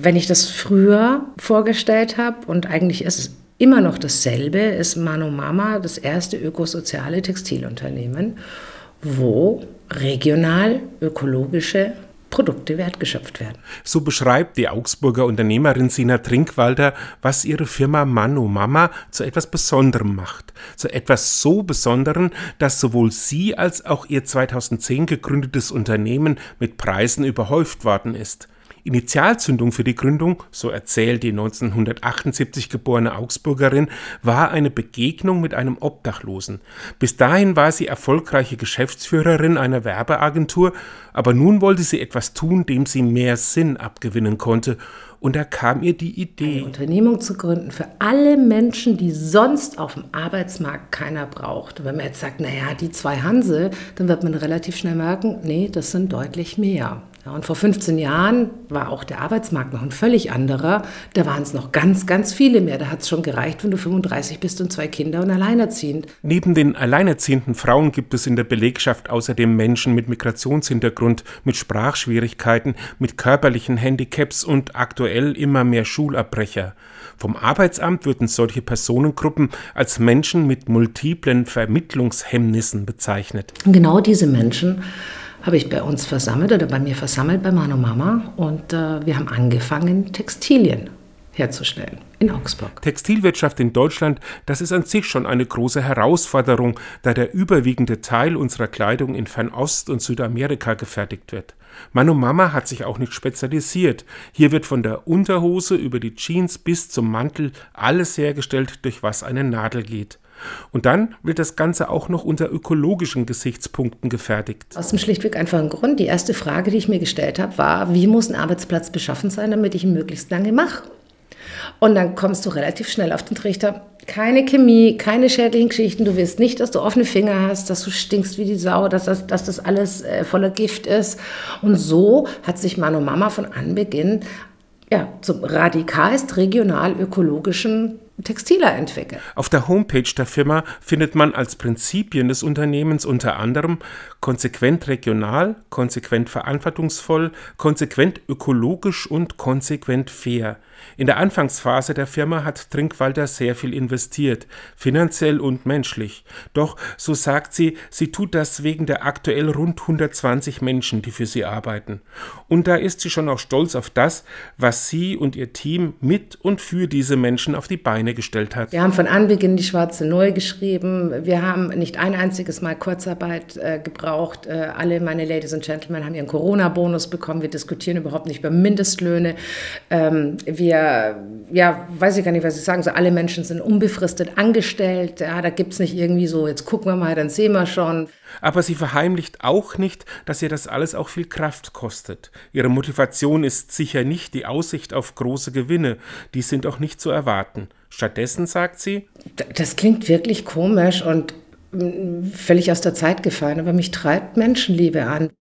Wenn ich das früher vorgestellt habe und eigentlich ist es immer noch dasselbe, ist Mano Mama das erste ökosoziale Textilunternehmen, wo regional ökologische Produkte wertgeschöpft werden. So beschreibt die Augsburger Unternehmerin Sina Trinkwalder, was ihre Firma Mano Mama zu etwas Besonderem macht. Zu etwas so Besonderem, dass sowohl sie als auch ihr 2010 gegründetes Unternehmen mit Preisen überhäuft worden ist. Initialzündung für die Gründung, so erzählt die 1978 geborene Augsburgerin, war eine Begegnung mit einem Obdachlosen. Bis dahin war sie erfolgreiche Geschäftsführerin einer Werbeagentur, aber nun wollte sie etwas tun, dem sie mehr Sinn abgewinnen konnte und da kam ihr die Idee. Eine Unternehmung zu gründen für alle Menschen, die sonst auf dem Arbeitsmarkt keiner braucht. Wenn man jetzt sagt, naja, die zwei Hanse, dann wird man relativ schnell merken, nee, das sind deutlich mehr. Ja, und vor 15 Jahren war auch der Arbeitsmarkt noch ein völlig anderer. Da waren es noch ganz, ganz viele mehr. Da hat es schon gereicht, wenn du 35 bist und zwei Kinder und alleinerziehend. Neben den alleinerziehenden Frauen gibt es in der Belegschaft außerdem Menschen mit Migrationshintergrund, mit Sprachschwierigkeiten, mit körperlichen Handicaps und aktuell immer mehr Schulabbrecher. Vom Arbeitsamt würden solche Personengruppen als Menschen mit multiplen Vermittlungshemmnissen bezeichnet. Genau diese Menschen habe ich bei uns versammelt oder bei mir versammelt bei Mano Mama und äh, wir haben angefangen, Textilien herzustellen in Augsburg. Textilwirtschaft in Deutschland, das ist an sich schon eine große Herausforderung, da der überwiegende Teil unserer Kleidung in Fernost und Südamerika gefertigt wird. Mano Mama hat sich auch nicht spezialisiert. Hier wird von der Unterhose über die Jeans bis zum Mantel alles hergestellt, durch was eine Nadel geht. Und dann wird das Ganze auch noch unter ökologischen Gesichtspunkten gefertigt. Aus dem schlichtweg einfachen Grund. Die erste Frage, die ich mir gestellt habe, war, wie muss ein Arbeitsplatz beschaffen sein, damit ich ihn möglichst lange mache? Und dann kommst du relativ schnell auf den Trichter. Keine Chemie, keine schädlichen Geschichten. Du willst nicht, dass du offene Finger hast, dass du stinkst wie die Sau, dass das, dass das alles äh, voller Gift ist. Und so hat sich Mano Mama von Anbeginn ja, zum radikalst regional ökologischen Textiler entwickelt. Auf der Homepage der Firma findet man als Prinzipien des Unternehmens unter anderem konsequent regional, konsequent verantwortungsvoll, konsequent ökologisch und konsequent fair. In der Anfangsphase der Firma hat Trinkwalder sehr viel investiert, finanziell und menschlich. Doch, so sagt sie, sie tut das wegen der aktuell rund 120 Menschen, die für sie arbeiten. Und da ist sie schon auch stolz auf das, was sie und ihr Team mit und für diese Menschen auf die Beine gestellt hat. Wir haben von Anbeginn die Schwarze Neu geschrieben. Wir haben nicht ein einziges Mal Kurzarbeit äh, gebraucht. Äh, alle meine Ladies and Gentlemen haben ihren Corona-Bonus bekommen. Wir diskutieren überhaupt nicht über Mindestlöhne. Ähm, wir wir, ja, weiß ich gar nicht, was ich sagen soll, alle Menschen sind unbefristet angestellt. Ja, da gibt es nicht irgendwie so, jetzt gucken wir mal, dann sehen wir schon. Aber sie verheimlicht auch nicht, dass ihr das alles auch viel Kraft kostet. Ihre Motivation ist sicher nicht die Aussicht auf große Gewinne, die sind auch nicht zu erwarten. Stattdessen sagt sie, das klingt wirklich komisch und mm, völlig aus der Zeit gefallen, aber mich treibt Menschenliebe an.